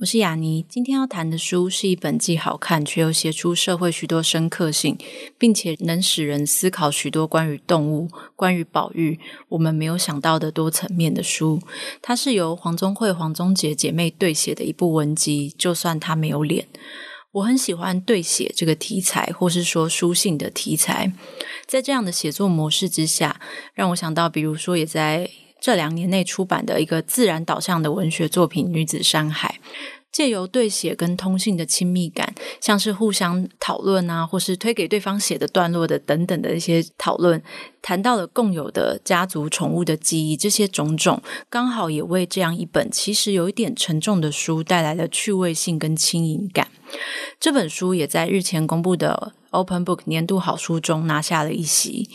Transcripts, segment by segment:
我是雅妮，今天要谈的书是一本既好看却又写出社会许多深刻性，并且能使人思考许多关于动物、关于保育我们没有想到的多层面的书。它是由黄宗慧、黄宗杰姐妹对写的一部文集。就算他没有脸，我很喜欢对写这个题材，或是说书信的题材。在这样的写作模式之下，让我想到，比如说也在。这两年内出版的一个自然导向的文学作品《女子山海》，借由对写跟通信的亲密感，像是互相讨论啊，或是推给对方写的段落的等等的一些讨论，谈到了共有的家族宠物的记忆，这些种种刚好也为这样一本其实有一点沉重的书带来了趣味性跟轻盈感。这本书也在日前公布的 Open Book 年度好书中拿下了一席。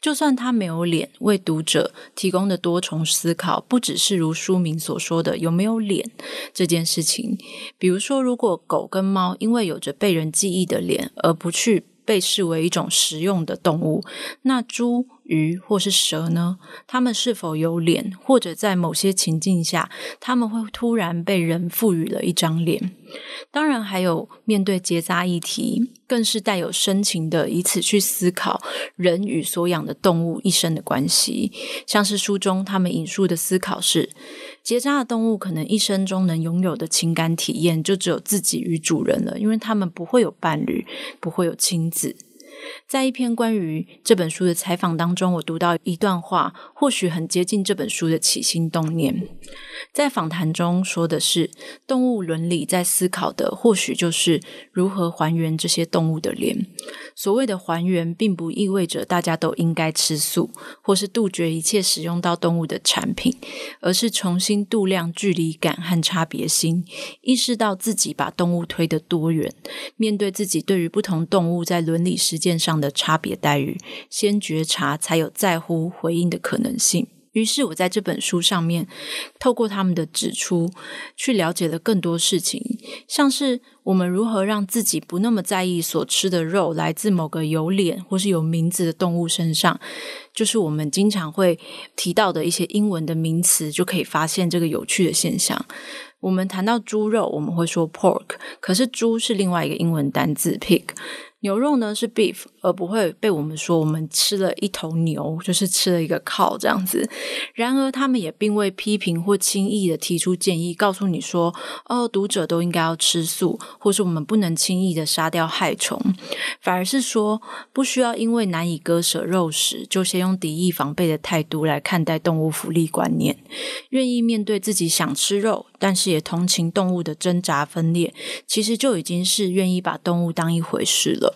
就算他没有脸，为读者提供的多重思考，不只是如书名所说的有没有脸这件事情。比如说，如果狗跟猫因为有着被人记忆的脸，而不去被视为一种实用的动物，那猪、鱼或是蛇呢？它们是否有脸？或者在某些情境下，它们会突然被人赋予了一张脸？当然，还有面对结扎议题，更是带有深情的，以此去思考人与所养的动物一生的关系。像是书中他们引述的思考是：结扎的动物可能一生中能拥有的情感体验，就只有自己与主人了，因为他们不会有伴侣，不会有亲子。在一篇关于这本书的采访当中，我读到一段话，或许很接近这本书的起心动念。在访谈中说的是，动物伦理在思考的，或许就是如何还原这些动物的脸。所谓的还原，并不意味着大家都应该吃素，或是杜绝一切使用到动物的产品，而是重新度量距离感和差别心，意识到自己把动物推得多远，面对自己对于不同动物在伦理实践上的的差别待遇，先觉察，才有在乎回应的可能性。于是，我在这本书上面，透过他们的指出，去了解了更多事情，像是我们如何让自己不那么在意所吃的肉来自某个有脸或是有名字的动物身上，就是我们经常会提到的一些英文的名词，就可以发现这个有趣的现象。我们谈到猪肉，我们会说 pork，可是猪是另外一个英文单字 pig。牛肉呢是 beef，而不会被我们说我们吃了一头牛，就是吃了一个靠这样子。然而，他们也并未批评或轻易的提出建议，告诉你说：“哦，读者都应该要吃素，或是我们不能轻易的杀掉害虫。”反而是说，不需要因为难以割舍肉食，就先用敌意防备的态度来看待动物福利观念。愿意面对自己想吃肉，但是也同情动物的挣扎分裂，其实就已经是愿意把动物当一回事了。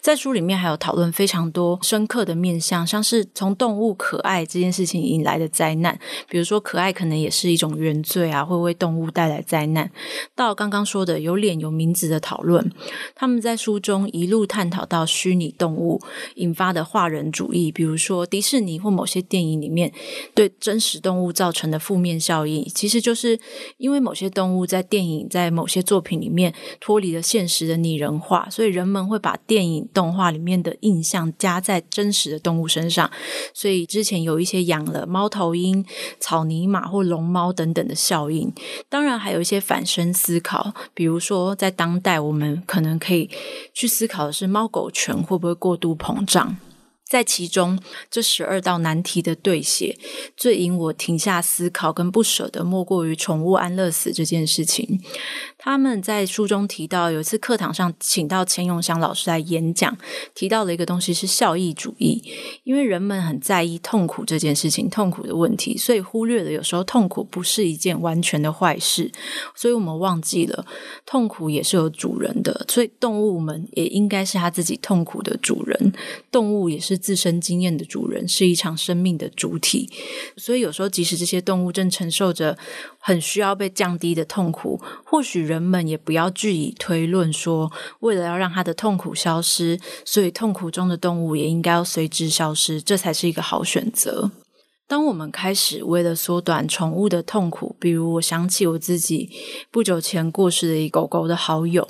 在书里面还有讨论非常多深刻的面向，像是从动物可爱这件事情引来的灾难，比如说可爱可能也是一种原罪啊，会为动物带来灾难。到刚刚说的有脸有名字的讨论，他们在书中一路探讨到虚拟动物引发的化人主义，比如说迪士尼或某些电影里面对真实动物造成的负面效应，其实就是因为某些动物在电影在某些作品里面脱离了现实的拟人化，所以人们会把电影动画里面的印象加在真实的动物身上，所以之前有一些养了猫头鹰、草泥马或龙猫等等的效应。当然，还有一些反身思考，比如说在当代，我们可能可以去思考的是猫狗权会不会过度膨胀。在其中，这十二道难题的对写，最引我停下思考跟不舍的，莫过于宠物安乐死这件事情。他们在书中提到，有一次课堂上请到钱永祥老师来演讲，提到了一个东西是效益主义，因为人们很在意痛苦这件事情，痛苦的问题，所以忽略了有时候痛苦不是一件完全的坏事，所以我们忘记了痛苦也是有主人的，所以动物们也应该是他自己痛苦的主人，动物也是。自身经验的主人，是一场生命的主体。所以有时候，即使这些动物正承受着很需要被降低的痛苦，或许人们也不要据以推论说，为了要让它的痛苦消失，所以痛苦中的动物也应该要随之消失，这才是一个好选择。当我们开始为了缩短宠物的痛苦，比如我想起我自己不久前过世的一狗狗的好友，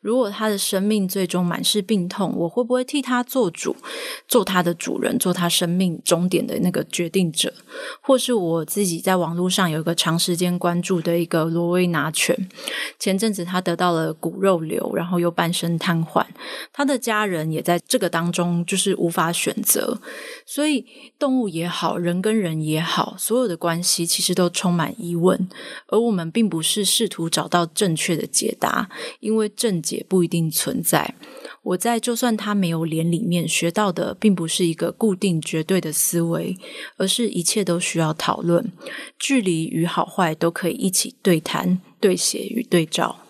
如果他的生命最终满是病痛，我会不会替他做主，做他的主人，做他生命终点的那个决定者？或是我自己在网络上有一个长时间关注的一个罗威拿犬，前阵子他得到了骨肉瘤，然后又半身瘫痪，他的家人也在这个当中就是无法选择，所以动物也好，人跟人也好，所有的关系其实都充满疑问，而我们并不是试图找到正确的解答，因为正解不一定存在。我在就算他没有脸里面学到的，并不是一个固定绝对的思维，而是一切都需要讨论，距离与好坏都可以一起对谈、对写与对照。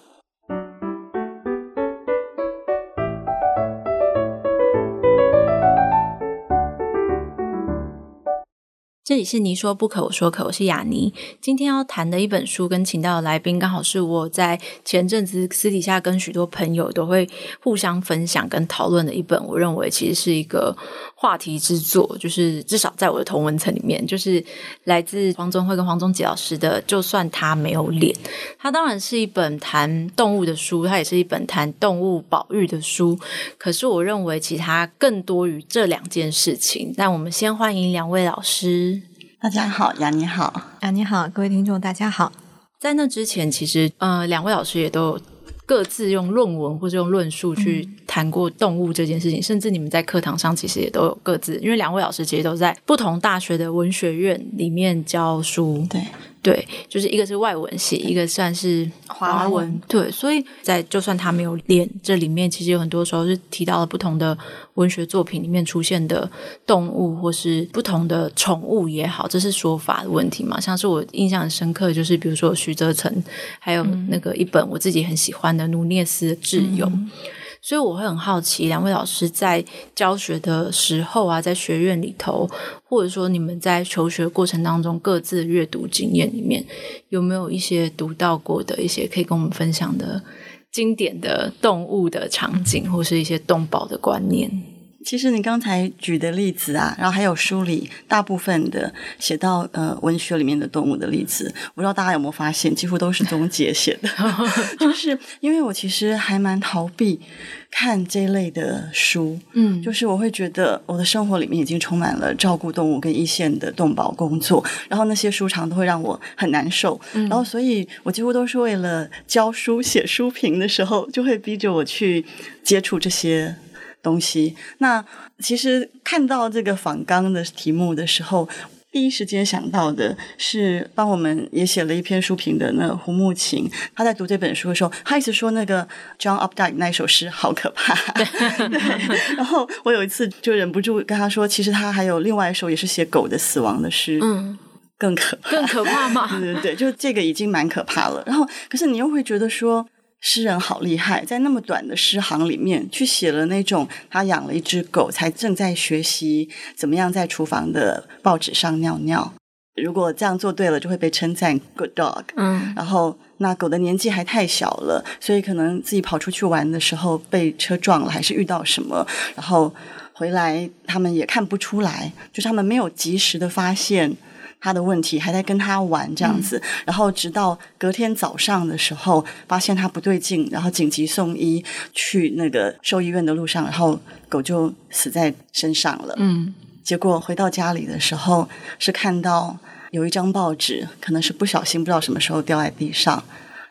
这里是你说不可，我说可，我是雅尼。今天要谈的一本书，跟请到的来宾，刚好是我在前阵子私底下跟许多朋友都会互相分享跟讨论的一本。我认为其实是一个话题之作，就是至少在我的同文层里面，就是来自黄宗辉跟黄宗杰老师的《就算他没有脸》。它当然是一本谈动物的书，它也是一本谈动物保育的书。可是我认为，其他更多于这两件事情。那我们先欢迎两位老师。大家好，雅你好，雅你好，各位听众大家好。在那之前，其实呃，两位老师也都各自用论文或者用论述去谈过动物这件事情，嗯、甚至你们在课堂上其实也都有各自，因为两位老师其实都在不同大学的文学院里面教书，对。对，就是一个是外文系，一个算是华文。对，所以在就算他没有练，这里面其实有很多时候是提到了不同的文学作品里面出现的动物，或是不同的宠物也好，这是说法的问题嘛。像是我印象很深刻，就是比如说徐泽成，还有那个一本我自己很喜欢的努涅斯的挚友。嗯所以我会很好奇，两位老师在教学的时候啊，在学院里头，或者说你们在求学过程当中各自阅读经验里面，有没有一些读到过的一些可以跟我们分享的经典的动物的场景，或是一些动保的观念？其实你刚才举的例子啊，然后还有书里大部分的写到呃文学里面的动物的例子，我不知道大家有没有发现，几乎都是宗杰写的，就是因为我其实还蛮逃避看这一类的书，嗯，就是我会觉得我的生活里面已经充满了照顾动物跟一线的动保工作，然后那些书常都会让我很难受，嗯，然后所以我几乎都是为了教书写书评的时候，就会逼着我去接触这些。东西，那其实看到这个访纲的题目的时候，第一时间想到的是帮我们也写了一篇书评的那个胡慕琴，他在读这本书的时候，他一直说那个 John Updike 那首诗好可怕。对，然后我有一次就忍不住跟他说，其实他还有另外一首也是写狗的死亡的诗，嗯，更可怕，更可怕吗？对对对，就这个已经蛮可怕了。然后，可是你又会觉得说。诗人好厉害，在那么短的诗行里面，去写了那种他养了一只狗，才正在学习怎么样在厨房的报纸上尿尿。如果这样做对了，就会被称赞 good dog。嗯，然后那狗的年纪还太小了，所以可能自己跑出去玩的时候被车撞了，还是遇到什么，然后回来他们也看不出来，就是他们没有及时的发现。他的问题还在跟他玩这样子，嗯，然后直到隔天早上的时候，发现他不对劲，然后紧急送医去那个兽医院的路上，然后狗就死在身上了。嗯，结果回到家里的时候，是看到有一张报纸，可能是不小心不知道什么时候掉在地上，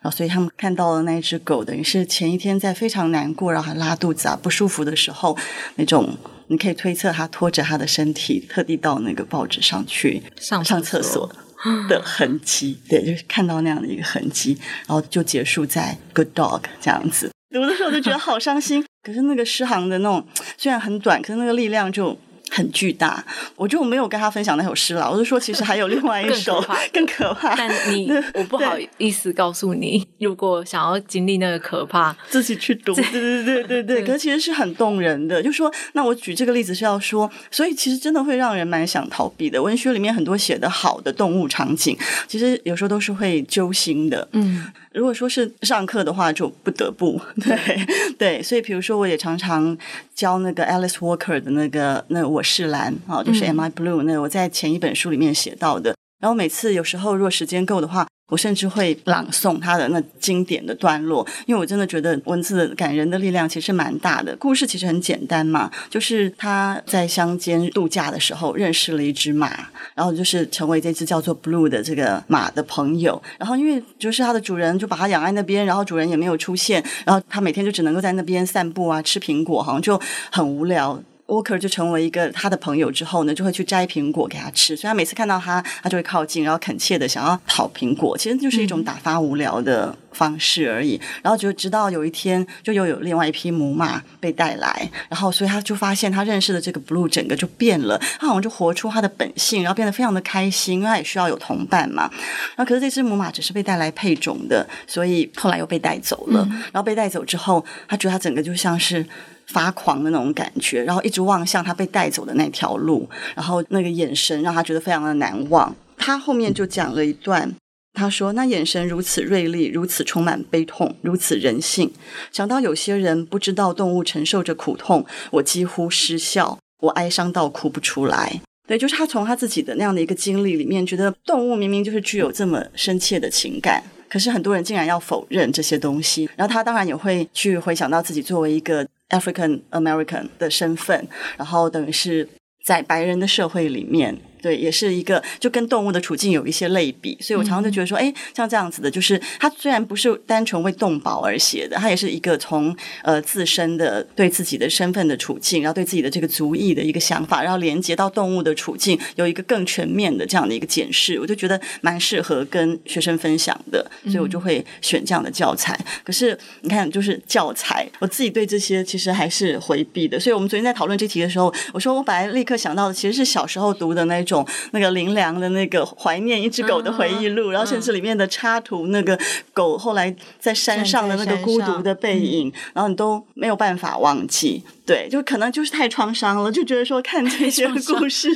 然后所以他们看到了那只狗，等于是前一天在非常难过，然后还拉肚子啊不舒服的时候那种。你可以推测他拖着他的身体，特地到那个报纸上去上上厕所 的痕迹，对，就是看到那样的一个痕迹，然后就结束在 good dog 这样子。读的时候就觉得好伤心，可是那个诗行的那种虽然很短，可是那个力量就很巨大。我就没有跟他分享那首诗了，我就说其实还有另外一首 更可怕。但你我不好意思告诉你，如果想要经历那个可怕，自己去读。对对对对对，可是其实是很动人的。就说那我举这个例子是要说，所以其实真的会让人蛮想逃避的。文学里面很多写的好的动物场景，其实有时候都是会揪心的。嗯。如果说是上课的话，就不得不 对对，所以比如说，我也常常教那个 Alice Walker 的那个那我是蓝啊，就是 Am I Blue？那我在前一本书里面写到的。然后每次有时候如果时间够的话，我甚至会朗诵他的那经典的段落，因为我真的觉得文字感人的力量其实蛮大的。故事其实很简单嘛，就是他在乡间度假的时候认识了一只马，然后就是成为这只叫做 Blue 的这个马的朋友。然后因为就是他的主人就把他养在那边，然后主人也没有出现，然后他每天就只能够在那边散步啊，吃苹果，好像就很无聊。Walker 就成为一个他的朋友之后呢，就会去摘苹果给他吃。所以他每次看到他，他就会靠近，然后恳切的想要讨苹果。其实就是一种打发无聊的方式而已。然后就直到有一天，就又有另外一匹母马被带来，然后所以他就发现他认识的这个 Blue 整个就变了，他好像就活出他的本性，然后变得非常的开心，因为他也需要有同伴嘛。然后可是这只母马只是被带来配种的，所以后来又被带走了。然后被带走之后，他觉得他整个就像是。发狂的那种感觉，然后一直望向他被带走的那条路，然后那个眼神让他觉得非常的难忘。他后面就讲了一段，他说：“那眼神如此锐利，如此充满悲痛，如此人性。想到有些人不知道动物承受着苦痛，我几乎失笑，我哀伤到哭不出来。”对，就是他从他自己的那样的一个经历里面，觉得动物明明就是具有这么深切的情感，可是很多人竟然要否认这些东西。然后他当然也会去回想到自己作为一个。African American 的身份，然后等于是在白人的社会里面。对，也是一个就跟动物的处境有一些类比，所以我常常就觉得说，哎，像这样子的，就是它虽然不是单纯为动保而写的，它也是一个从呃自身的对自己的身份的处境，然后对自己的这个族裔的一个想法，然后连接到动物的处境，有一个更全面的这样的一个检视，我就觉得蛮适合跟学生分享的，所以我就会选这样的教材。嗯、可是你看，就是教材，我自己对这些其实还是回避的。所以我们昨天在讨论这题的时候，我说我本来立刻想到的其实是小时候读的那种。那个林良的那个怀念一只狗的回忆录，嗯、然后甚至里面的插图，那个狗后来在山上的那个孤独的背影，然后你都没有办法忘记。对，就可能就是太创伤了，就觉得说看这些故 事，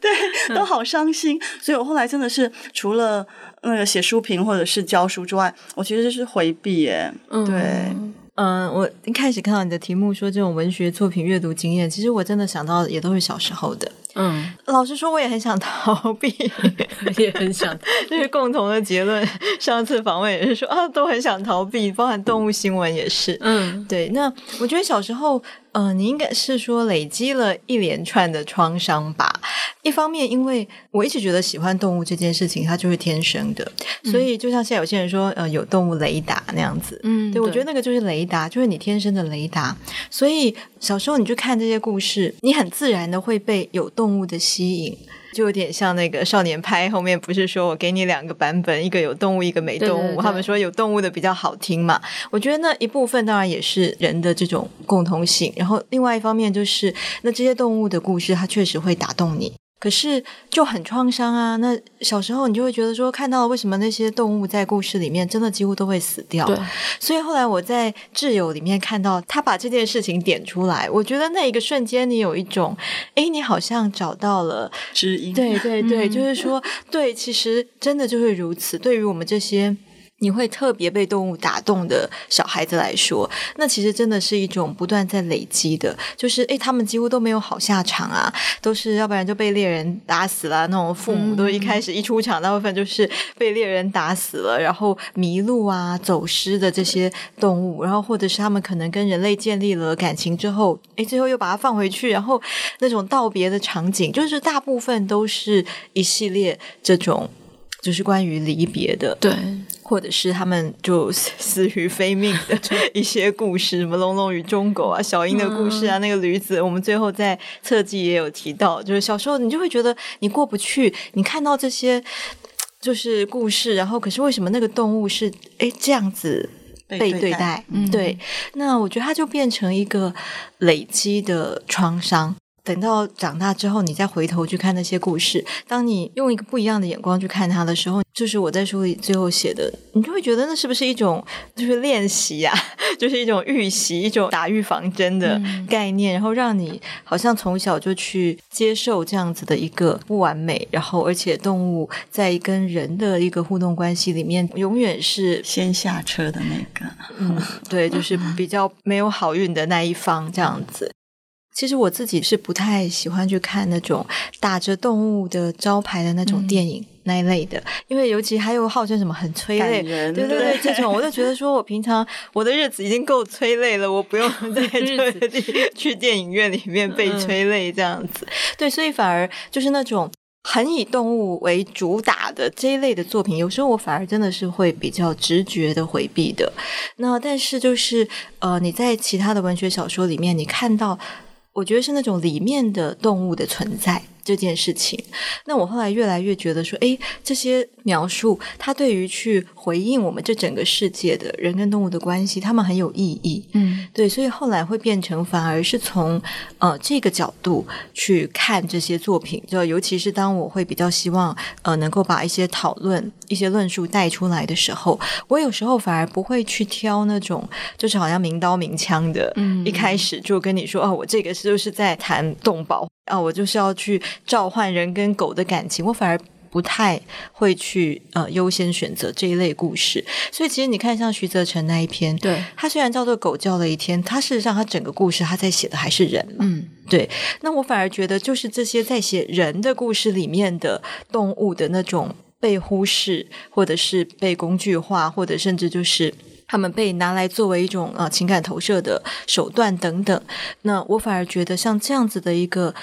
对，都好伤心。所以我后来真的是除了那个写书评或者是教书之外，我其实是回避耶。嗯、对，嗯，我一开始看到你的题目说这种文学作品阅读经验，其实我真的想到也都是小时候的。嗯，老实说，我也很想逃避，也很想，这是共同的结论。上次访问也是说啊，都很想逃避，包含动物新闻也是。嗯，对。那我觉得小时候。嗯、呃，你应该是说累积了一连串的创伤吧？一方面，因为我一直觉得喜欢动物这件事情，它就是天生的，嗯、所以就像现在有些人说，呃，有动物雷达那样子。嗯，对，对我觉得那个就是雷达，就是你天生的雷达。所以小时候你去看这些故事，你很自然的会被有动物的吸引。就有点像那个少年派后面不是说我给你两个版本，一个有动物，一个没动物。对对对，他们说有动物的比较好听嘛。我觉得那一部分当然也是人的这种共同性，然后另外一方面就是那这些动物的故事，它确实会打动你。可是就很创伤啊！那小时候你就会觉得说，看到了为什么那些动物在故事里面真的几乎都会死掉？对。所以后来我在挚友里面看到他把这件事情点出来，我觉得那一个瞬间，你有一种，诶，你好像找到了知音。对对对，就是说，对，其实真的就会如此。对于我们这些。你会特别被动物打动的小孩子来说，那其实真的是一种不断在累积的，就是诶，他们几乎都没有好下场啊，都是要不然就被猎人打死了，那种父母都一开始一出场，大部分就是被猎人打死了，然后迷路啊、走失的这些动物，然后或者是他们可能跟人类建立了感情之后，诶，最后又把它放回去，然后那种道别的场景，就是大部分都是一系列这种。就是关于离别的，对，或者是他们就 死于非命的 一些故事，什么龙龙与忠狗啊，小英的故事啊，嗯、那个驴子，我们最后在侧记也有提到，就是小时候你就会觉得你过不去，你看到这些就是故事，然后可是为什么那个动物是诶这样子被对待？对，待。嗯、对，那我觉得它就变成一个累积的创伤。等到长大之后，你再回头去看那些故事，当你用一个不一样的眼光去看它的时候，就是我在书里最后写的，你就会觉得那是不是一种就是练习呀、啊，就是一种预习，一种打预防针的概念，嗯、然后让你好像从小就去接受这样子的一个不完美，然后而且动物在跟人的一个互动关系里面，永远是先下车的那个，嗯，对，就是比较没有好运的那一方这样子。其实我自己是不太喜欢去看那种打着动物的招牌的那种电影、嗯、那一类的，因为尤其还有号称什么很催泪，对对对，这种我就觉得说我平常我的日子已经够催泪了，我不用在这里去电影院里面被催泪这样子。对，所以反而就是那种很以动物为主打的这一类的作品，有时候我反而真的是会比较直觉的回避的。那但是就是呃，你在其他的文学小说里面，你看到。我觉得是那种里面的动物的存在。这件事情，那我后来越来越觉得说，诶，这些描述它对于去回应我们这整个世界的人跟动物的关系，他们很有意义。嗯，对，所以后来会变成反而是从呃这个角度去看这些作品，就尤其是当我会比较希望呃能够把一些讨论、一些论述带出来的时候，我有时候反而不会去挑那种就是好像明刀明枪的，嗯，一开始就跟你说哦，我这个是就是在谈动保。啊，我就是要去召唤人跟狗的感情，我反而不太会去呃优先选择这一类故事。所以其实你看，像徐泽成那一篇，对，他虽然叫做《狗叫了一天》，他事实上他整个故事他在写的还是人嘛，嗯，对。那我反而觉得，就是这些在写人的故事里面的动物的那种被忽视，或者是被工具化，或者甚至就是。他们被拿来作为一种呃情感投射的手段等等，那我反而觉得像这样子的一个。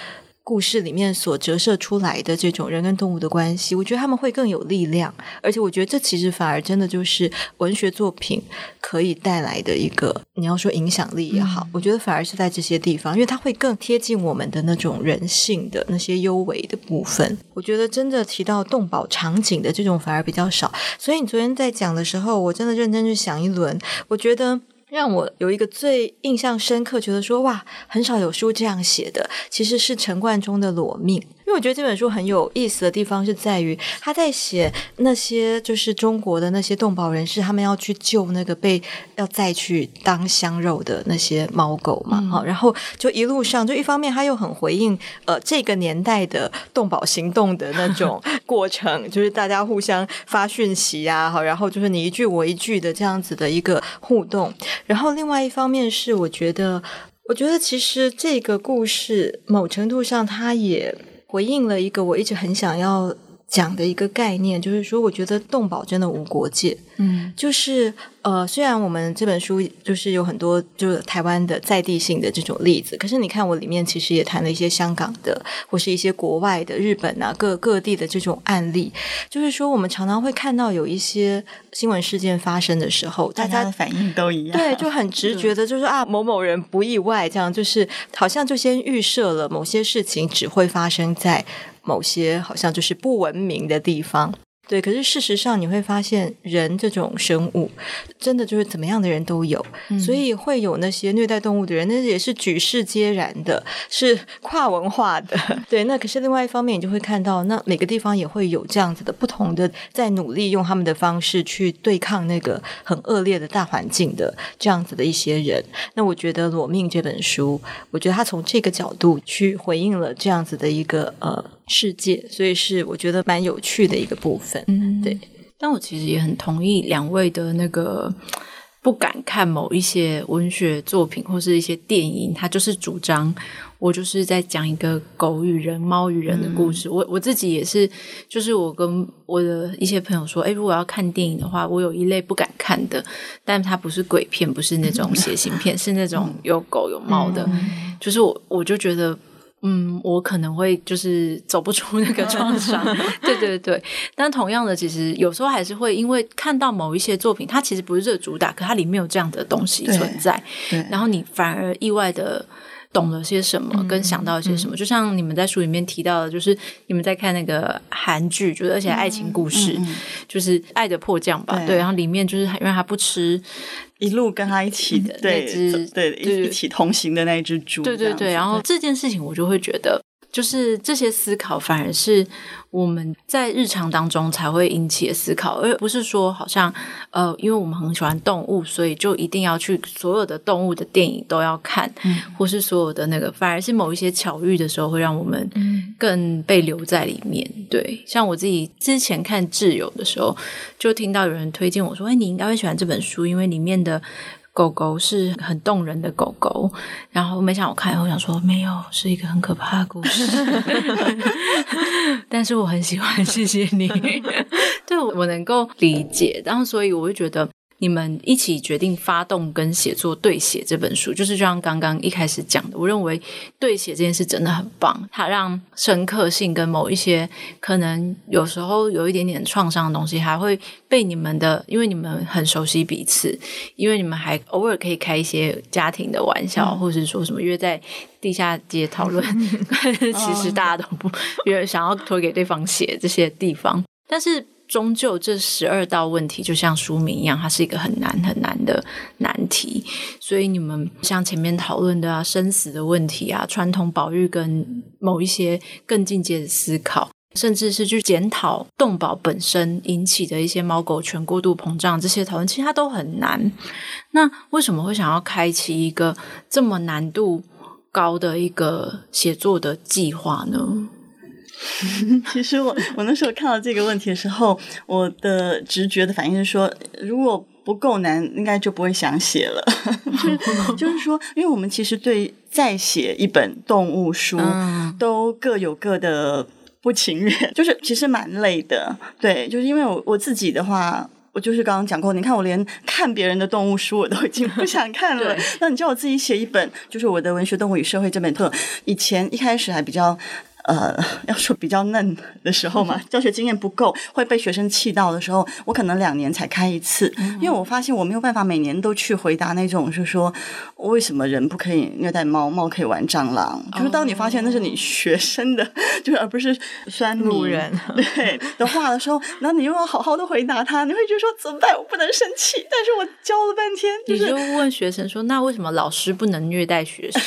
故事里面所折射出来的这种人跟动物的关系，我觉得他们会更有力量，而且我觉得这其实反而真的就是文学作品可以带来的一个，你要说影响力也好，嗯、我觉得反而是在这些地方，因为它会更贴近我们的那种人性的那些幽微的部分。我觉得真的提到动保场景的这种反而比较少，所以你昨天在讲的时候，我真的认真去想一轮，我觉得。让我有一个最印象深刻，觉得说哇，很少有书这样写的，其实是陈冠中的《裸命》。因为我觉得这本书很有意思的地方是在于，他在写那些就是中国的那些动保人士，他们要去救那个被要再去当香肉的那些猫狗嘛，好、嗯，然后就一路上就一方面他又很回应呃这个年代的动保行动的那种 过程，就是大家互相发讯息啊，好，然后就是你一句我一句的这样子的一个互动，然后另外一方面是我觉得，我觉得其实这个故事某程度上它也。回应了一个我一直很想要讲的一个概念，就是说，我觉得动保真的无国界。嗯，就是呃，虽然我们这本书就是有很多就是台湾的在地性的这种例子，可是你看我里面其实也谈了一些香港的，或是一些国外的日本啊各各地的这种案例。就是说，我们常常会看到有一些新闻事件发生的时候，大家，的反应都一样，对，就很直觉的，就是啊，某某人不意外，这样就是好像就先预设了某些事情只会发生在某些好像就是不文明的地方。对，可是事实上你会发现，人这种生物真的就是怎么样的人都有，嗯、所以会有那些虐待动物的人，那也是举世皆然的，是跨文化的。对，那可是另外一方面，你就会看到，那每个地方也会有这样子的不同的，在努力用他们的方式去对抗那个很恶劣的大环境的这样子的一些人。那我觉得《裸命》这本书，我觉得他从这个角度去回应了这样子的一个呃。世界，所以是我觉得蛮有趣的一个部分。嗯，对。但我其实也很同意两位的那个不敢看某一些文学作品或是一些电影，他就是主张我就是在讲一个狗与人、猫与人的故事。嗯、我我自己也是，就是我跟我的一些朋友说，哎，如果要看电影的话，我有一类不敢看的，但它不是鬼片，不是那种血腥片，是那种有狗有猫的。嗯、就是我我就觉得。嗯，我可能会就是走不出那个创伤，对对对。但同样的，其实有时候还是会因为看到某一些作品，它其实不是这个主打，可它里面有这样的东西存在，然后你反而意外的懂了些什么，跟想到一些什么。就像你们在书里面提到的，就是你们在看那个韩剧，就是而且爱情故事，就是《爱的迫降》吧？对，然后里面就是因为他不吃。一路跟他一起的那只，对，一起同行的那一只猪，对对对。然后这件事情，我就会觉得，就是这些思考反而是我们在日常当中才会引起的思考，而不是说好像呃，因为我们很喜欢动物，所以就一定要去所有的动物的电影都要看，嗯、或是所有的那个，反而是某一些巧遇的时候，会让我们更被留在里面。对，像我自己之前看《挚友》的时候，就听到有人推荐我说：“哎，你应该会喜欢这本书，因为里面的。”狗狗是很动人的狗狗，然后没想我看以后想说没有，是一个很可怕的故事，但是我很喜欢，谢谢你，对，我能够理解，然后所以我就觉得。你们一起决定发动跟写作对写这本书，就是就像刚刚一开始讲的，我认为对写这件事真的很棒，它让深刻性跟某一些可能有时候有一点点创伤的东西，还会被你们的，因为你们很熟悉彼此，因为你们还偶尔可以开一些家庭的玩笑，嗯、或者是说什么约在地下街讨论，其实大家都不 约想要推给对方写这些地方，但是。终究，这十二道问题就像书名一样，它是一个很难很难的难题。所以你们像前面讨论的啊，生死的问题啊，传统保育跟某一些更进阶的思考，甚至是去检讨动保本身引起的一些猫狗权过度膨胀这些讨论，其实它都很难。那为什么会想要开启一个这么难度高的一个写作的计划呢？其实我我那时候看到这个问题的时候，我的直觉的反应是说，如果不够难，应该就不会想写了。就是说，因为我们其实对再写一本动物书，都各有各的不情愿，就是其实蛮累的。对，就是因为我我自己的话，我就是刚刚讲过，你看我连看别人的动物书我都已经不想看了，那你叫我自己写一本，就是我的《文学动物与社会》这本课，以前一开始还比较。呃，要说比较嫩的时候嘛，教学经验不够，会被学生气到的时候，我可能两年才开一次，因为我发现我没有办法每年都去回答那种，就是说为什么人不可以虐待猫，猫可以玩蟑螂？就是当你发现那是你学生的，就是而不是酸路人对的话的时候，然后你又要好好的回答他，你会觉得说怎么办？我不能生气，但是我教了半天，就是、你就问学生说，那为什么老师不能虐待学生？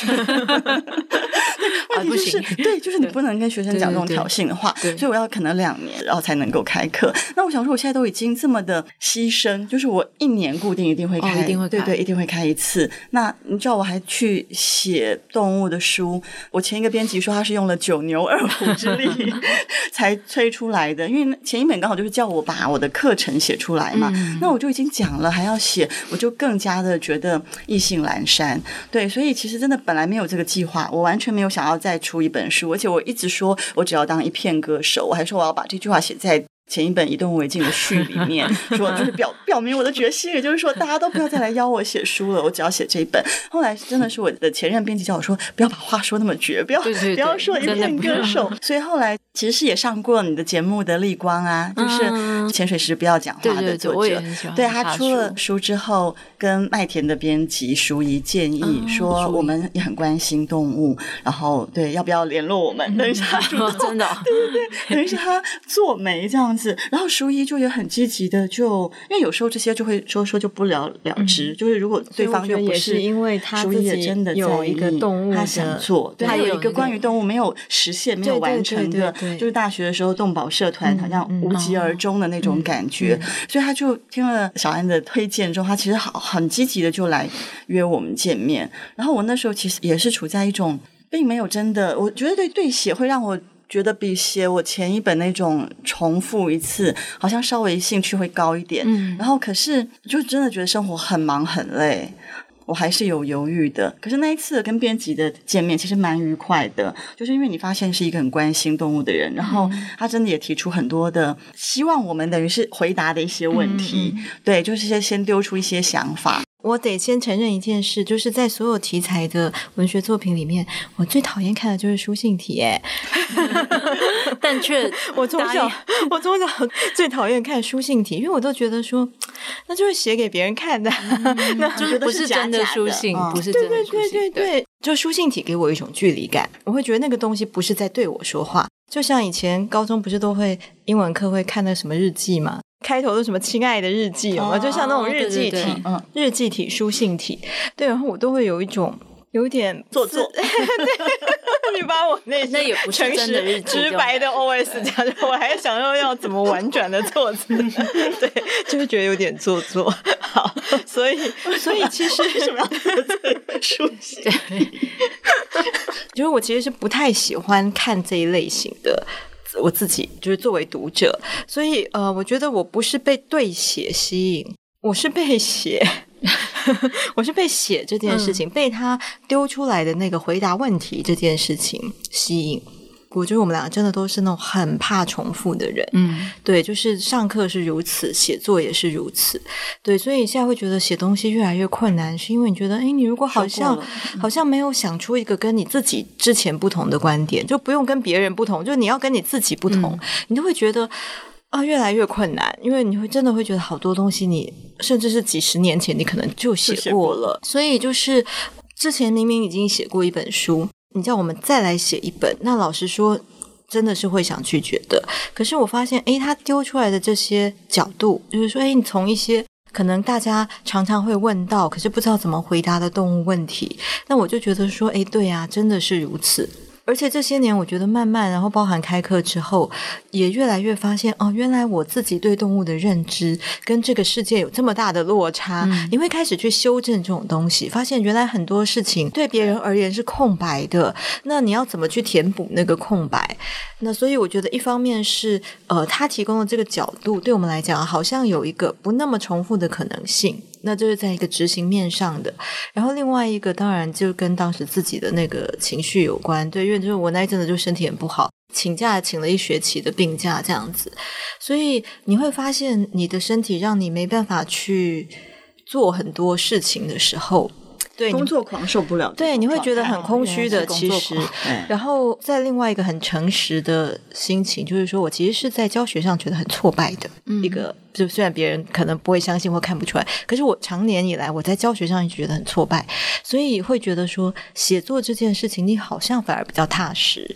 问题就是、啊、对，就是你不能。跟学生讲这种挑衅的话，所以我要可能两年，然后才能够开课。那我想说，我现在都已经这么的牺牲，就是我一年固定一定会开，哦、一定会开对对，一定会开一次。那你知道我还去写动物的书，我前一个编辑说他是用了九牛二虎之力 才催出来的，因为前一本刚好就是叫我把我的课程写出来嘛。嗯、那我就已经讲了，还要写，我就更加的觉得意兴阑珊。对，所以其实真的本来没有这个计划，我完全没有想要再出一本书，而且我一直。说，我只要当一片歌手，我还说我要把这句话写在前一本《以动物为镜》的序里面，说就是表表明我的决心，也就是说，大家都不要再来邀我写书了，我只要写这一本。后来真的是我的前任编辑叫我说，不要把话说那么绝，不要不要说一片歌手。所以后来其实是也上过你的节目的逆光啊，就是潜水时不要讲话的作者，对他出了书。之后，跟麦田的编辑淑仪建议说，我们也很关心动物，然后对要不要联络我们？等一下 真的，对对对，等于是他做媒这样子。然后淑仪就也很积极的就，就因为有时候这些就会说说就不了了之，嗯、就是如果对方又不是因为他自己真的有一个动物，他想做，对他有一个关于动物没有实现、没有完成的，就是大学的时候动保社团好像无疾而终的那种感觉，所以他就听了小安的推荐之后，他其实好很积极的就来约我们见面。然后我那时候其实也是处在一种并没有真的，我觉得对对写会让我。觉得比写我前一本那种重复一次，好像稍微兴趣会高一点。嗯，然后可是就真的觉得生活很忙很累，我还是有犹豫的。可是那一次跟编辑的见面其实蛮愉快的，就是因为你发现是一个很关心动物的人，然后他真的也提出很多的希望我们等于是回答的一些问题。嗯嗯，对，就是先先丢出一些想法。我得先承认一件事，就是在所有题材的文学作品里面，我最讨厌看的就是书信体。哎，但却我从小我从小最讨厌看书信体，因为我都觉得说那就是写给别人看的，嗯、那就是不是真的书信，不是真的书信。对对对对对，就书信体给我一种距离感，我会觉得那个东西不是在对我说话。就像以前高中不是都会英文课会看那什么日记吗？开头的什么亲爱的日记，有吗？就像那种日记体，嗯，日记体、书信体，对，然后我都会有一种有一点做作。你把我那那也不是真的日记，直白的 OS 讲，我还想要要怎么婉转的措辞，对，就会觉得有点做作。好，所以 所以其实为什么要书信？就是我其实是不太喜欢看这一类型的。我自己就是作为读者，所以呃，我觉得我不是被对写吸引，我是被写，我是被写这件事情，嗯、被他丢出来的那个回答问题这件事情吸引。我觉得我们两个真的都是那种很怕重复的人，嗯，对，就是上课是如此，写作也是如此，对，所以现在会觉得写东西越来越困难，是因为你觉得，哎，你如果好像好像没有想出一个跟你自己之前不同的观点，就不用跟别人不同，就你要跟你自己不同，嗯、你就会觉得啊，越来越困难，因为你会真的会觉得好多东西你，你甚至是几十年前你可能就写过了，所以就是之前明明已经写过一本书。你叫我们再来写一本，那老实说，真的是会想拒绝的。可是我发现，诶，他丢出来的这些角度，就是说，诶，你从一些可能大家常常会问到，可是不知道怎么回答的动物问题，那我就觉得说，诶，对啊，真的是如此。而且这些年，我觉得慢慢，然后包含开课之后，也越来越发现哦，原来我自己对动物的认知跟这个世界有这么大的落差。嗯、你会开始去修正这种东西，发现原来很多事情对别人而言是空白的，那你要怎么去填补那个空白？那所以我觉得，一方面是呃，他提供的这个角度，对我们来讲，好像有一个不那么重复的可能性。那就是在一个执行面上的，然后另外一个当然就跟当时自己的那个情绪有关，对，因为就是我那一阵子就身体很不好，请假请了一学期的病假这样子，所以你会发现你的身体让你没办法去做很多事情的时候。对，工作狂受不了。对，你会觉得很空虚的。其实，然后在另外一个很诚实的心情，就是说我其实是在教学上觉得很挫败的一个。就虽然别人可能不会相信或看不出来，可是我长年以来我在教学上一直觉得很挫败，所以会觉得说写作这件事情你好像反而比较踏实。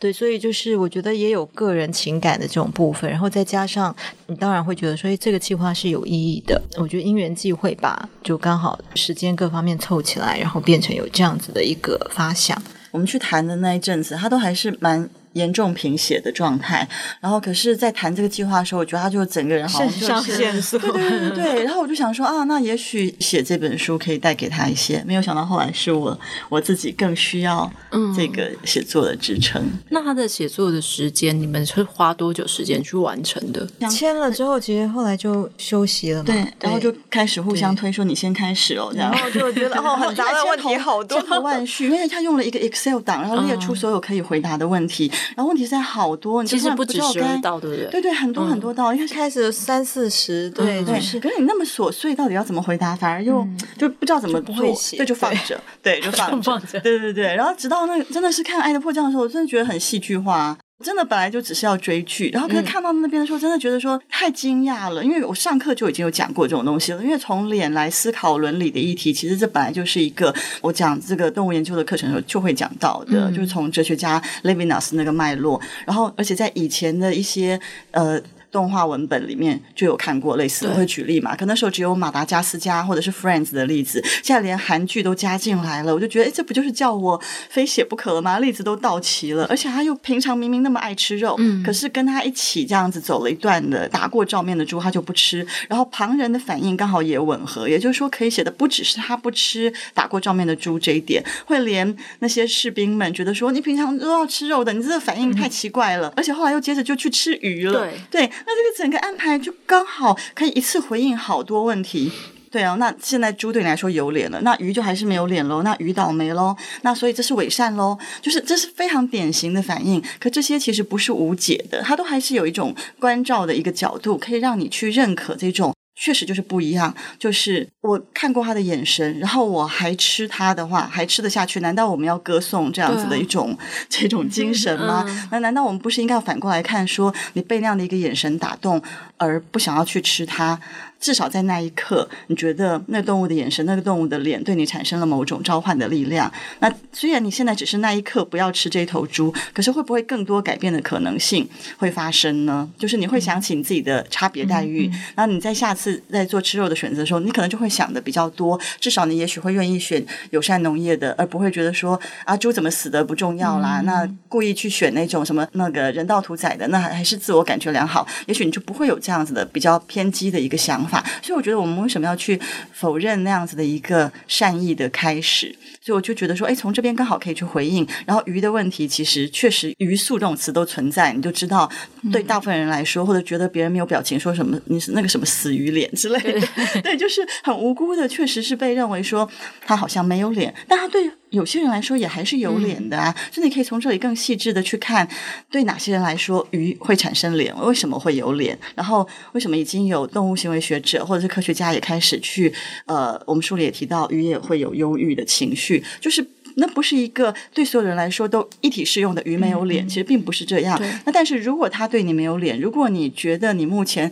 对，所以就是我觉得也有个人情感的这种部分，然后再加上你当然会觉得说这个计划是有意义的。我觉得因缘际会吧，就刚好时间各方面凑。起来，然后变成有这样子的一个发想。我们去谈的那一阵子，他都还是蛮。严重贫血的状态，然后可是，在谈这个计划的时候，我觉得他就整个人好像肾上腺素，对对对对。然后我就想说啊，那也许写这本书可以带给他一些。没有想到后来是我我自己更需要这个写作的支撑。嗯、那他的写作的时间，你们是花多久时间去完成的？签了之后，其实后来就休息了嘛。对，然后就开始互相推，说你先开始哦，这样。然后就觉得哦，很 杂的问题好多，千头万绪，因为他用了一个 Excel 档，然后列出所有可以回答的问题。嗯然后问题现在好多，你其实不止十道，对不对？对对，很多很多道，因为开始三四十，对，就是。可是你那么琐碎，到底要怎么回答？反而又就不知道怎么做，对，就放着，对，就放着，对对对。然后直到那个真的是看《爱的迫降》的时候，我真的觉得很戏剧化。真的本来就只是要追剧，然后可是看到那边的时候，真的觉得说太惊讶了，因为我上课就已经有讲过这种东西了。因为从脸来思考伦理的议题，其实这本来就是一个我讲这个动物研究的课程的时候就会讲到的，嗯、就是从哲学家 Levinas 那个脉络，然后而且在以前的一些呃。动画文本里面就有看过类似的，我会举例嘛？可那时候只有马达加斯加或者是 Friends 的例子，现在连韩剧都加进来了，我就觉得，哎，这不就是叫我非写不可了吗？例子都到齐了，而且他又平常明明那么爱吃肉，嗯，可是跟他一起这样子走了一段的打过照面的猪，他就不吃，然后旁人的反应刚好也吻合，也就是说，可以写的不只是他不吃打过照面的猪这一点，会连那些士兵们觉得说，你平常都要吃肉的，你这个反应太奇怪了，嗯、而且后来又接着就去吃鱼了，对对。那这个整个安排就刚好可以一次回应好多问题，对啊。那现在猪对你来说有脸了，那鱼就还是没有脸喽。那鱼倒霉喽。那所以这是伪善喽，就是这是非常典型的反应。可这些其实不是无解的，它都还是有一种关照的一个角度，可以让你去认可这种确实就是不一样。就是我看过他的眼神，然后我还吃他的话，还吃得下去？难道我们要歌颂这样子的一种、啊、这种精神吗？嗯、那难道我们不是应该要反过来看，说你被那样的一个眼神打动，而不想要去吃它？至少在那一刻，你觉得那动物的眼神、那个动物的脸对你产生了某种召唤的力量。那虽然你现在只是那一刻不要吃这头猪，可是会不会更多改变的可能性会发生呢？就是你会想起你自己的差别待遇，嗯嗯、然后你在下次在做吃肉的选择的时候，你可能就会想的比较多。至少你也许会愿意选友善农业的，而不会觉得说啊猪怎么死的不重要啦。那故意去选那种什么那个人道屠宰的，那还还是自我感觉良好。也许你就不会有这样子的比较偏激的一个想法。所以我觉得我们为什么要去否认那样子的一个善意的开始？所以我就觉得说，哎，从这边刚好可以去回应。然后鱼的问题，其实确实“鱼素”这种词都存在，你就知道，对大部分人来说，或者觉得别人没有表情，说什么你是那个什么死鱼脸之类的，对，就是很无辜的，确实是被认为说他好像没有脸，但他对。有些人来说也还是有脸的啊，所以你可以从这里更细致的去看，对哪些人来说鱼会产生脸，为什么会有脸，然后为什么已经有动物行为学者或者是科学家也开始去，呃，我们书里也提到鱼也会有忧郁的情绪，就是那不是一个对所有人来说都一体适用的鱼没有脸，其实并不是这样。那但是如果他对你没有脸，如果你觉得你目前。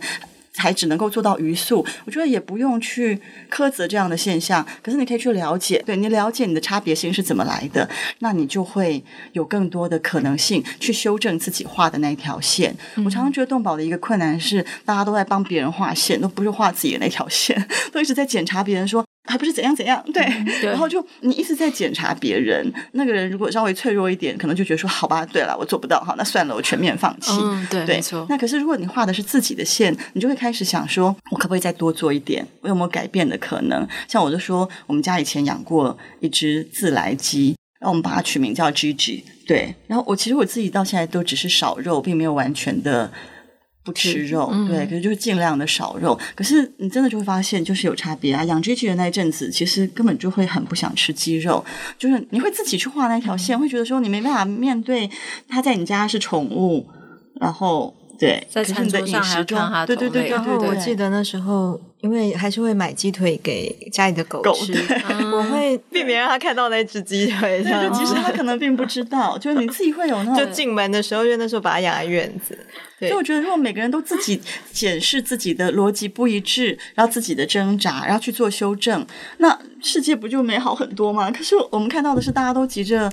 才只能够做到余速，我觉得也不用去苛责这样的现象。可是你可以去了解，对，你了解你的差别性是怎么来的，那你就会有更多的可能性去修正自己画的那条线。我常常觉得动保的一个困难是，大家都在帮别人画线，都不是画自己的那条线，都一直在检查别人说。还不是怎样怎样，对，嗯、对，然后就你一直在检查别人，那个人如果稍微脆弱一点，可能就觉得说，好吧，对了，我做不到，好，那算了，我全面放弃。嗯，对，对，没错。那可是如果你画的是自己的线，你就会开始想说，我可不可以再多做一点？我有没有改变的可能？像我就说，我们家以前养过一只自来鸡，然后我们把它取名叫 Gigi，对，然后我其实我自己到现在都只是少肉，并没有完全的。不吃肉，嗯、对，可是就是尽量的少肉。可是你真的就会发现，就是有差别啊。养 Gigi 的那一阵子，其实根本就会很不想吃鸡肉，就是你会自己去画那条线，会觉得说你没办法面对它在你家是宠物，然后。对，在餐桌上还要看它，对对对。然后我记得那时候，因为还是会买鸡腿给家里的狗吃，我会 避免让它看到那只鸡腿。对，其实它可能并不知道，就是你自己会有那种。就进门的时候，因为那时候把它养在院子。所以我觉得，如果每个人都自己检视自己的逻辑不一致，然后自己的挣扎，然后去做修正，那世界不就美好很多吗？可是我们看到的是，大家都急着。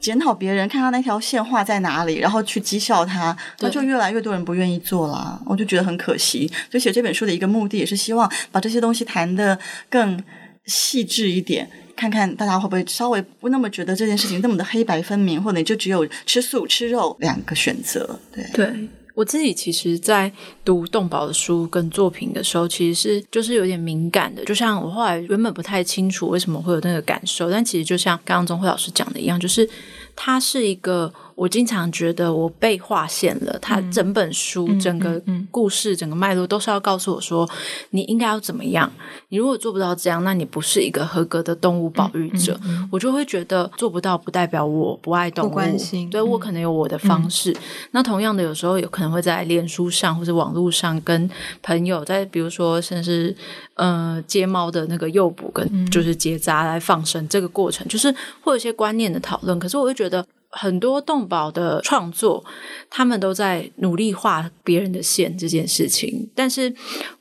检讨别人，看他那条线画在哪里，然后去讥笑他，那就越来越多人不愿意做了。我就觉得很可惜。所以写这本书的一个目的，也是希望把这些东西谈得更细致一点，看看大家会不会稍微不那么觉得这件事情那么的黑白分明，或者你就只有吃素吃肉两个选择。对对。我自己其实，在读动保的书跟作品的时候，其实是就是有点敏感的。就像我后来原本不太清楚为什么会有那个感受，但其实就像刚刚钟慧老师讲的一样，就是它是一个。我经常觉得我被划线了，他整本书、嗯、整个故事、嗯嗯、整个脉络都是要告诉我说，你应该要怎么样。你如果做不到这样，那你不是一个合格的动物保育者。我就会觉得做不到不代表我不爱动物，不关心。对，我可能有我的方式。嗯、那同样的，有时候有可能会在脸书上或者网络上跟朋友在，比如说甚至呃接猫的那个诱捕跟就是结扎来放生、嗯、这个过程，就是会有一些观念的讨论。可是我会觉得。很多动保的创作，他们都在努力画别人的线这件事情。但是，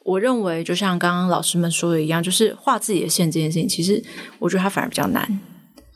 我认为就像刚刚老师们说的一样，就是画自己的线这件事情，其实我觉得它反而比较难。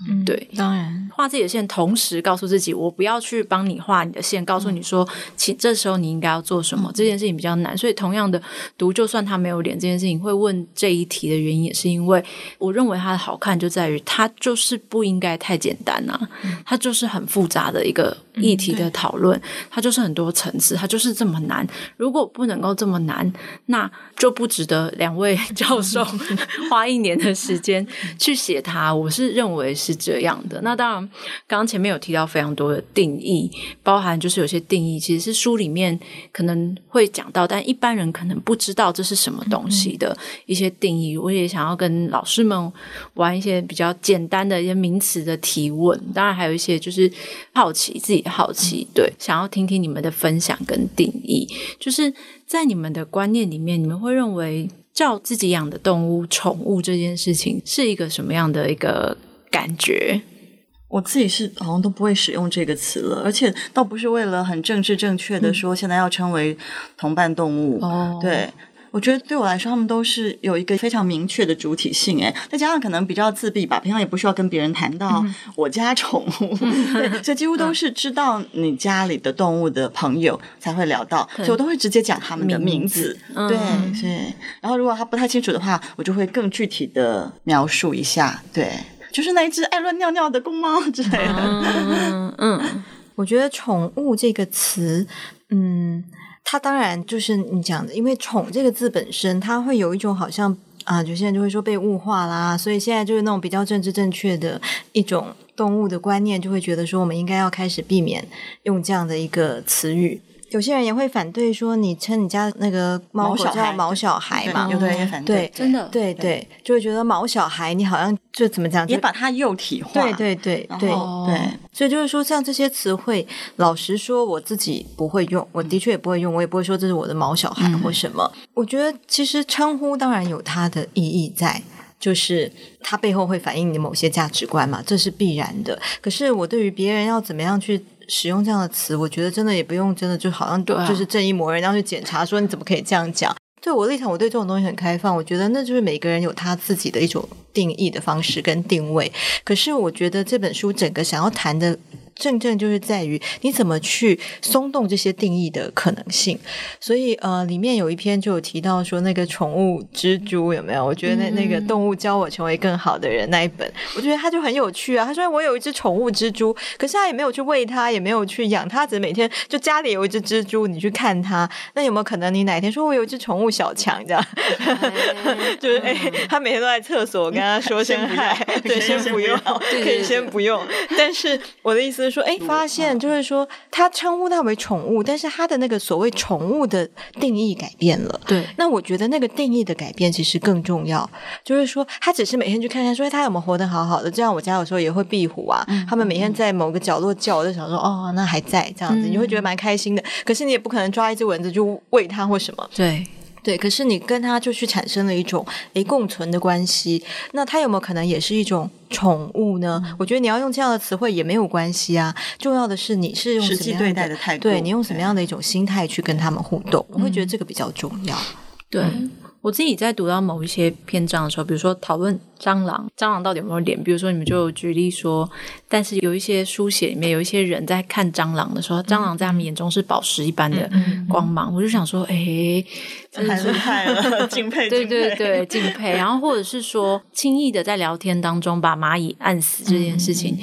嗯，对，当然。画自己的线，同时告诉自己，我不要去帮你画你的线，告诉你说，其这时候你应该要做什么，这件事情比较难。所以，同样的读，就算他没有脸这件事情，会问这一题的原因，也是因为我认为它的好看就在于，它就是不应该太简单啊，它就是很复杂的一个议题的讨论，它就是很多层次，它就是这么难。如果不能够这么难，那就不值得两位 教授 花一年的时间去写它。我是认为是。是这样的。那当然，刚刚前面有提到非常多的定义，包含就是有些定义其实是书里面可能会讲到，但一般人可能不知道这是什么东西的一些定义。我也想要跟老师们玩一些比较简单的一些名词的提问，当然还有一些就是好奇自己的好奇，对，想要听听你们的分享跟定义，就是在你们的观念里面，你们会认为。照自己养的动物宠物这件事情是一个什么样的一个感觉？我自己是好像都不会使用这个词了，而且倒不是为了很政治正确的说，现在要称为同伴动物。对。我觉得对我来说，他们都是有一个非常明确的主体性，哎，再加上可能比较自闭吧，平常也不需要跟别人谈到 我家宠物，嗯、对，所以几乎都是知道你家里的动物的朋友才会聊到，所以我都会直接讲他们的名字，名字对，是、嗯。然后如果他不太清楚的话，我就会更具体的描述一下，对，就是那一只爱乱尿尿的公猫之类的。嗯，嗯，我觉得“宠物”这个词，嗯。它当然就是你讲的，因为“宠”这个字本身，它会有一种好像啊，有些人就会说被物化啦，所以现在就是那种比较政治正确的一种动物的观念，就会觉得说我们应该要开始避免用这样的一个词语。有些人也会反对说，你称你家那个猫狗叫毛小孩嘛？有的人也反对，真的，对对，就会觉得毛小孩，你好像就怎么讲，也把它幼体化。对对对对对，所以就是说，像这些词汇，老实说，我自己不会用，我的确也不会用，我也不会说这是我的毛小孩或什么。我觉得其实称呼当然有它的意义在，就是它背后会反映你的某些价值观嘛，这是必然的。可是我对于别人要怎么样去。使用这样的词，我觉得真的也不用，真的就好像就是正义魔人要去检查，说你怎么可以这样讲？对我立场，我对这种东西很开放，我觉得那就是每个人有他自己的一种定义的方式跟定位。可是我觉得这本书整个想要谈的。正正就是在于你怎么去松动这些定义的可能性，所以呃，里面有一篇就有提到说那个宠物蜘蛛有没有？我觉得那那个动物教我成为更好的人那一本，我觉得他就很有趣啊。他说我有一只宠物蜘蛛，可是他也没有去喂它，也没有去养它，只是每天就家里有一只蜘蛛，你去看它，那有没有可能你哪天说我有一只宠物小强这样？就是哎，他每天都在厕所，我跟他说声嗨，对，先不用，可以先不用。但是我的意思是。说，哎，发现就是说，他称呼它为宠物，但是他的那个所谓宠物的定义改变了。对，那我觉得那个定义的改变其实更重要。就是说，他只是每天去看看，说他有没有活得好好的。这样，我家有时候也会壁虎啊，他们每天在某个角落叫，我就想说，哦，那还在这样子，你会觉得蛮开心的。可是你也不可能抓一只蚊子就喂它或什么。对。对，可是你跟他就去产生了一种诶共存的关系，那他有没有可能也是一种宠物呢？嗯、我觉得你要用这样的词汇也没有关系啊。重要的是你是用什么样的，实际对待的态度，对，你用什么样的一种心态去跟他们互动，我会觉得这个比较重要。对。嗯我自己在读到某一些篇章的时候，比如说讨论蟑螂，蟑螂到底有没有脸？比如说你们就举例说，但是有一些书写里面有一些人在看蟑螂的时候，蟑螂在他们眼中是宝石一般的光芒。嗯嗯嗯、我就想说，哎，太厉害了，敬佩，对对对，敬佩。然后或者是说，轻易的在聊天当中把蚂蚁按死这件事情。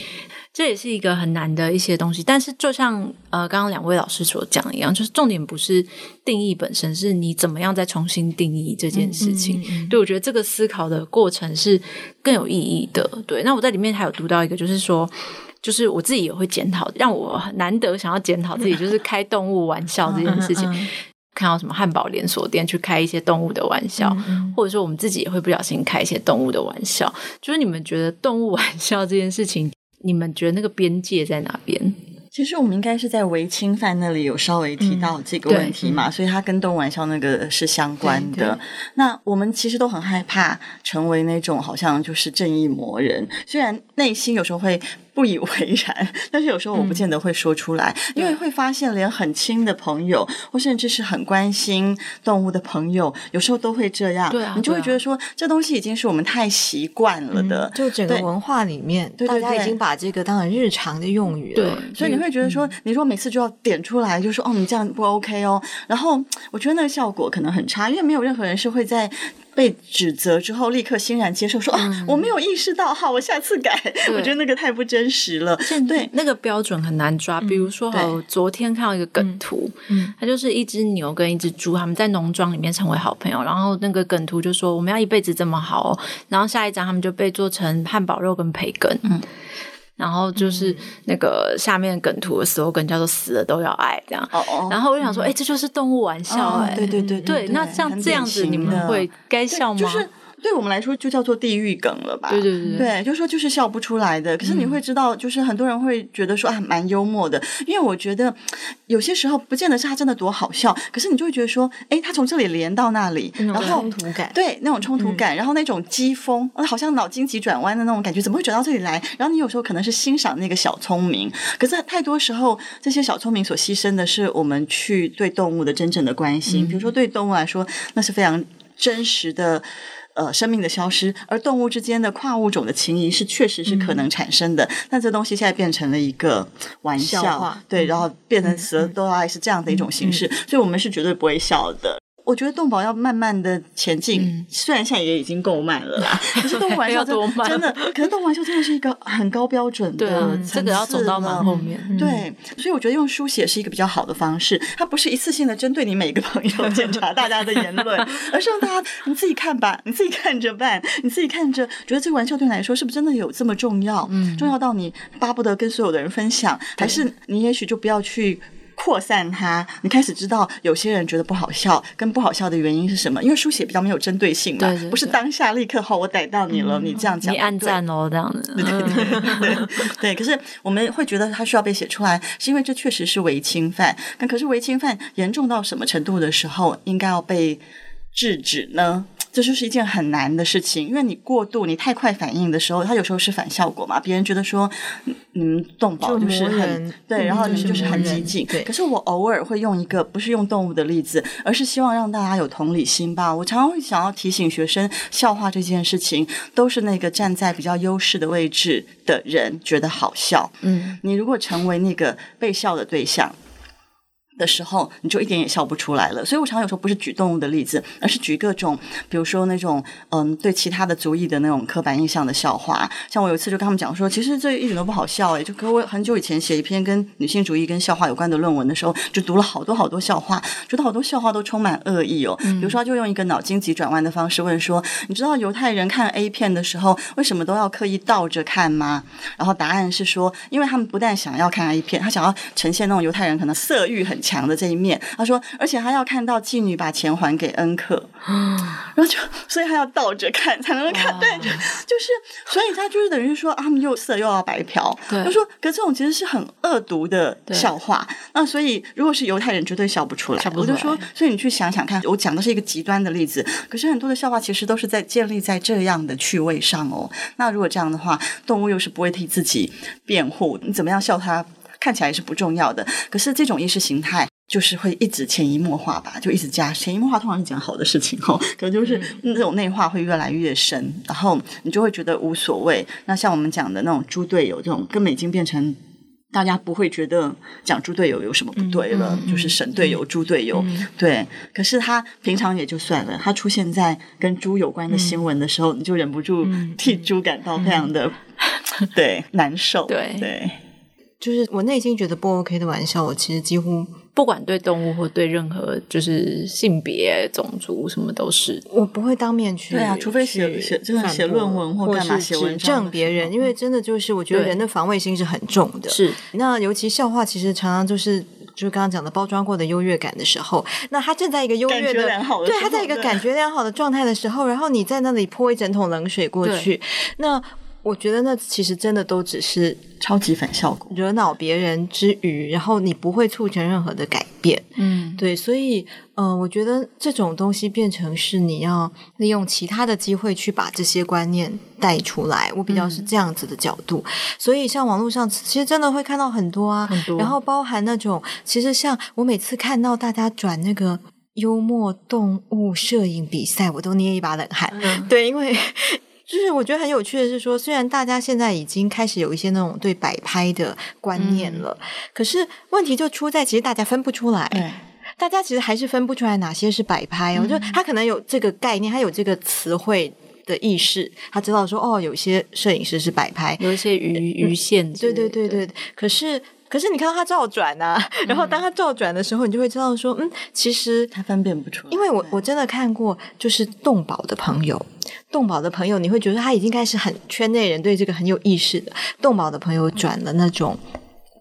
这也是一个很难的一些东西，但是就像呃刚刚两位老师所讲的一样，就是重点不是定义本身，是你怎么样再重新定义这件事情。嗯嗯嗯、对，我觉得这个思考的过程是更有意义的。对，那我在里面还有读到一个，就是说，就是我自己也会检讨，让我难得想要检讨自己，就是开动物玩笑这件事情。嗯嗯嗯、看到什么汉堡连锁店去开一些动物的玩笑，或者说我们自己也会不小心开一些动物的玩笑，就是你们觉得动物玩笑这件事情。你们觉得那个边界在哪边？其实我们应该是在违侵犯那里有稍微提到这个问题嘛，嗯、所以它跟动物玩笑那个是相关的。那我们其实都很害怕成为那种好像就是正义魔人，虽然内心有时候会。不以为然，但是有时候我不见得会说出来，嗯、因为会发现连很亲的朋友，或甚至是很关心动物的朋友，有时候都会这样。对啊，你就会觉得说，这东西已经是我们太习惯了的。嗯、就整个文化里面，对大家已经把这个当成日常的用语了。对，所以你会觉得说，嗯、你说每次就要点出来，就说哦，你这样不 OK 哦。然后我觉得那个效果可能很差，因为没有任何人是会在。被指责之后立刻欣然接受说，说、嗯、啊我没有意识到，好，我下次改。我觉得那个太不真实了。对，那个标准很难抓。比如说，我昨天看到一个梗图，嗯，它就是一只牛跟一只猪，他们在农庄里面成为好朋友。然后那个梗图就说我们要一辈子这么好哦。然后下一张他们就被做成汉堡肉跟培根。嗯。然后就是那个下面梗图的时候，梗叫做“死了都要爱”这样。哦哦。然后我就想说，哎、嗯，这就是动物玩笑哎、欸。对对对对。对，那像这样子，你们会该笑吗？就是。对我们来说，就叫做地狱梗了吧？对对对，对，就是说就是笑不出来的。可是你会知道，就是很多人会觉得说啊，蛮幽默的。因为我觉得有些时候不见得是他真的多好笑，可是你就会觉得说，哎，他从这里连到那里，然后冲突感，对那种冲突感，然后那种机锋，好像脑筋急转弯的那种感觉，怎么会转到这里来？然后你有时候可能是欣赏那个小聪明，可是太多时候这些小聪明所牺牲的是我们去对动物的真正的关心。比如说对动物来说，那是非常真实的。呃，生命的消失，而动物之间的跨物种的情谊是确实是可能产生的。嗯、但这东西现在变成了一个玩笑，笑对，然后变成死了都爱是这样的一种形式，所以我们是绝对不会笑的。我觉得动保要慢慢的前进，嗯、虽然现在也已经够慢了啦，可是动物玩笑真的，真的，可是动物玩笑真的是一个很高标准的对、啊，这个要走到蛮后面。嗯、对，所以我觉得用书写是一个比较好的方式，它不是一次性的针对你每个朋友 检查大家的言论，而是让大家你自己看吧，你自己看着办，你自己看着，觉得这个玩笑对你来说是不是真的有这么重要？嗯，重要到你巴不得跟所有的人分享，还是你也许就不要去。扩散它，你开始知道有些人觉得不好笑，跟不好笑的原因是什么？因为书写比较没有针对性嘛，对对对，不是当下立刻好，我逮到你了，嗯、你这样讲，你按赞哦，这样子，对对对 对，对。可是我们会觉得它需要被写出来，是因为这确实是违侵犯。但可是违侵犯严重到什么程度的时候，应该要被制止呢？这就是一件很难的事情，因为你过度、你太快反应的时候，它有时候是反效果嘛。别人觉得说，嗯，动保就是很对，然后你们就是很激进。对，可是我偶尔会用一个不是用动物的例子，而是希望让大家有同理心吧。我常常会想要提醒学生，笑话这件事情都是那个站在比较优势的位置的人觉得好笑。嗯，你如果成为那个被笑的对象。的时候，你就一点也笑不出来了。所以我常常有时候不是举动物的例子，而是举各种，比如说那种嗯，对其他的族裔的那种刻板印象的笑话。像我有一次就跟他们讲说，其实这一点都不好笑诶，就可我很久以前写一篇跟女性主义跟笑话有关的论文的时候，就读了好多好多笑话，觉得好多笑话都充满恶意哦。比如说，就用一个脑筋急转弯的方式问说：“你知道犹太人看 A 片的时候为什么都要刻意倒着看吗？”然后答案是说，因为他们不但想要看 A 片，他想要呈现那种犹太人可能色欲很强的这一面，他说，而且他要看到妓女把钱还给恩客，然后就所以他要倒着看才能看，对，就是所以他就是等于说啊，他们又色又要白嫖。他说，可这种其实是很恶毒的笑话，那所以如果是犹太人绝对笑不出来。我就说，所以你去想想看，我讲的是一个极端的例子，可是很多的笑话其实都是在建立在这样的趣味上哦。那如果这样的话，动物又是不会替自己辩护，你怎么样笑它看起来是不重要的，可是这种意识形态。就是会一直潜移默化吧，就一直加潜移默化，通常是讲好的事情哦，可能就是那种内化会越来越深，然后你就会觉得无所谓。那像我们讲的那种猪队友这种，根本已经变成大家不会觉得讲猪队友有什么不对了，嗯、就是神队友、猪队友，嗯、对。可是他平常也就算了，他出现在跟猪有关的新闻的时候，嗯、你就忍不住替猪感到非常的、嗯、对难受，对对。对就是我内心觉得不 OK 的玩笑，我其实几乎不管对动物或对任何就是性别、种族什么都是，我不会当面去。对啊，除非写写就是写论文或干嘛写文章指证别人，因为真的就是我觉得人的防卫心是很重的。是，那尤其笑话，其实常常就是就是刚刚讲的包装过的优越感的时候，那他正在一个优越的，的对，他在一个感觉良好的状态的时候，然后你在那里泼一整桶冷水过去，那。我觉得那其实真的都只是超级反效果，惹恼别人之余，然后你不会促成任何的改变。嗯，对，所以，呃，我觉得这种东西变成是你要利用其他的机会去把这些观念带出来。我比较是这样子的角度，嗯、所以像网络上其实真的会看到很多啊，很多，然后包含那种，其实像我每次看到大家转那个幽默动物摄影比赛，我都捏一把冷汗。嗯、对，因为。就是我觉得很有趣的是说，虽然大家现在已经开始有一些那种对摆拍的观念了，嗯、可是问题就出在其实大家分不出来。大家其实还是分不出来哪些是摆拍哦，嗯、就他可能有这个概念，他有这个词汇的意识，他知道说哦，有些摄影师是摆拍，有一些鱼鱼线，对对对对。可是可是你看到他照转啊，嗯、然后当他照转的时候，你就会知道说，嗯，其实他分辨不出来。因为我我真的看过，就是动保的朋友，动保的朋友，你会觉得他已经开始很圈内人对这个很有意识的动保的朋友转了那种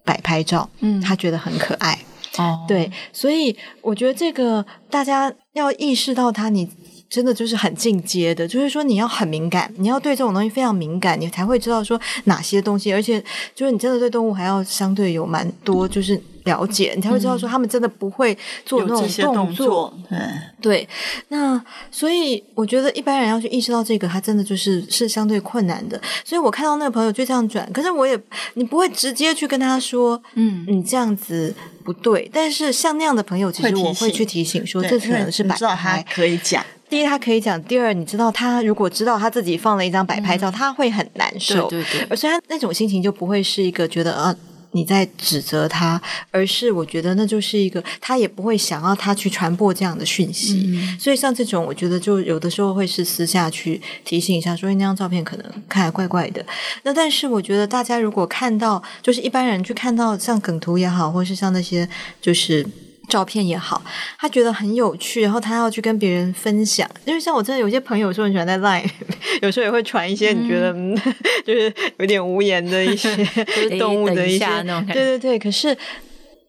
摆拍照，嗯，他觉得很可爱。哦，对，所以我觉得这个大家要意识到它，你真的就是很进阶的，就是说你要很敏感，你要对这种东西非常敏感，你才会知道说哪些东西，而且就是你真的对动物还要相对有蛮多就是了解，你才会知道说他们真的不会做那种动作。动作对，对，那所以我觉得一般人要去意识到这个，他真的就是是相对困难的。所以我看到那个朋友就这样转，可是我也你不会直接去跟他说，嗯，你这样子。不对，但是像那样的朋友，其实我会去提醒说，这可能是摆拍，可以讲。第一，他可以讲；第二，你知道他如果知道他自己放了一张摆拍照，嗯、他会很难受。对对对，而且他那种心情就不会是一个觉得啊。你在指责他，而是我觉得那就是一个，他也不会想要他去传播这样的讯息。嗯、所以像这种，我觉得就有的时候会是私下去提醒一下，说那张照片可能看来怪怪的。那但是我觉得大家如果看到，就是一般人去看到像梗图也好，或是像那些就是。照片也好，他觉得很有趣，然后他要去跟别人分享。因为像我真的有些朋友说很喜欢在 Line，有时候也会传一些你觉得、嗯、就是有点无言的一些 就是动物的一些那种。对对对，可是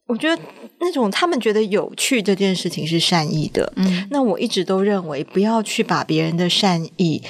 我觉得那种他们觉得有趣这件事情是善意的。嗯，那我一直都认为不要去把别人的善意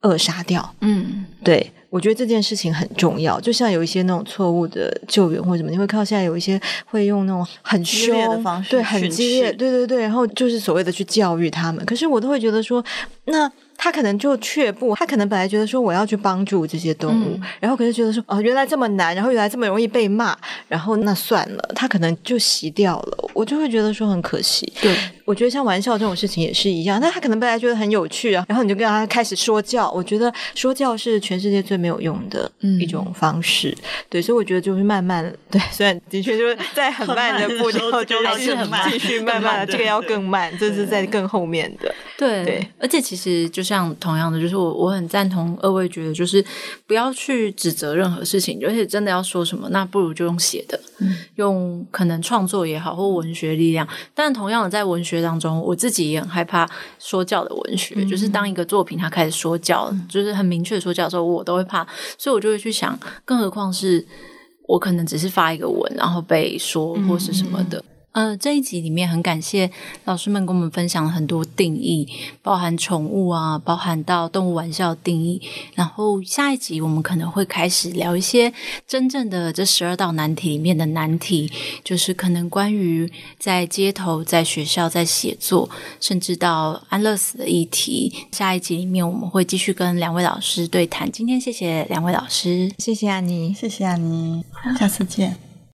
扼杀掉。嗯，对。我觉得这件事情很重要，就像有一些那种错误的救援或者什么，你会看到现在有一些会用那种很凶的方式，对，很激烈，对对对，然后就是所谓的去教育他们。可是我都会觉得说，那。他可能就却步，他可能本来觉得说我要去帮助这些动物，嗯、然后可是觉得说哦，原来这么难，然后原来这么容易被骂，然后那算了，他可能就习掉了。我就会觉得说很可惜。对，我觉得像玩笑这种事情也是一样，那他可能本来觉得很有趣啊，然后你就跟他开始说教。我觉得说教是全世界最没有用的一种方式。嗯、对，所以我觉得就是慢慢对，虽然的确就是在很慢的步调，就还是很慢，继续慢慢的，这个要更慢，这是在更后面的。对对，而且其实就是。像同样的，就是我我很赞同二位觉得，就是不要去指责任何事情，而且真的要说什么，那不如就用写的，嗯、用可能创作也好，或文学力量。但同样的，在文学当中，我自己也很害怕说教的文学，嗯、就是当一个作品它开始说教，嗯、就是很明确的说教的时候，我都会怕，所以我就会去想，更何况是我可能只是发一个文，然后被说或是什么的。嗯呃，这一集里面很感谢老师们跟我们分享了很多定义，包含宠物啊，包含到动物玩笑的定义。然后下一集我们可能会开始聊一些真正的这十二道难题里面的难题，就是可能关于在街头、在学校、在写作，甚至到安乐死的议题。下一集里面我们会继续跟两位老师对谈。今天谢谢两位老师，谢谢安妮，谢谢安妮，下次见。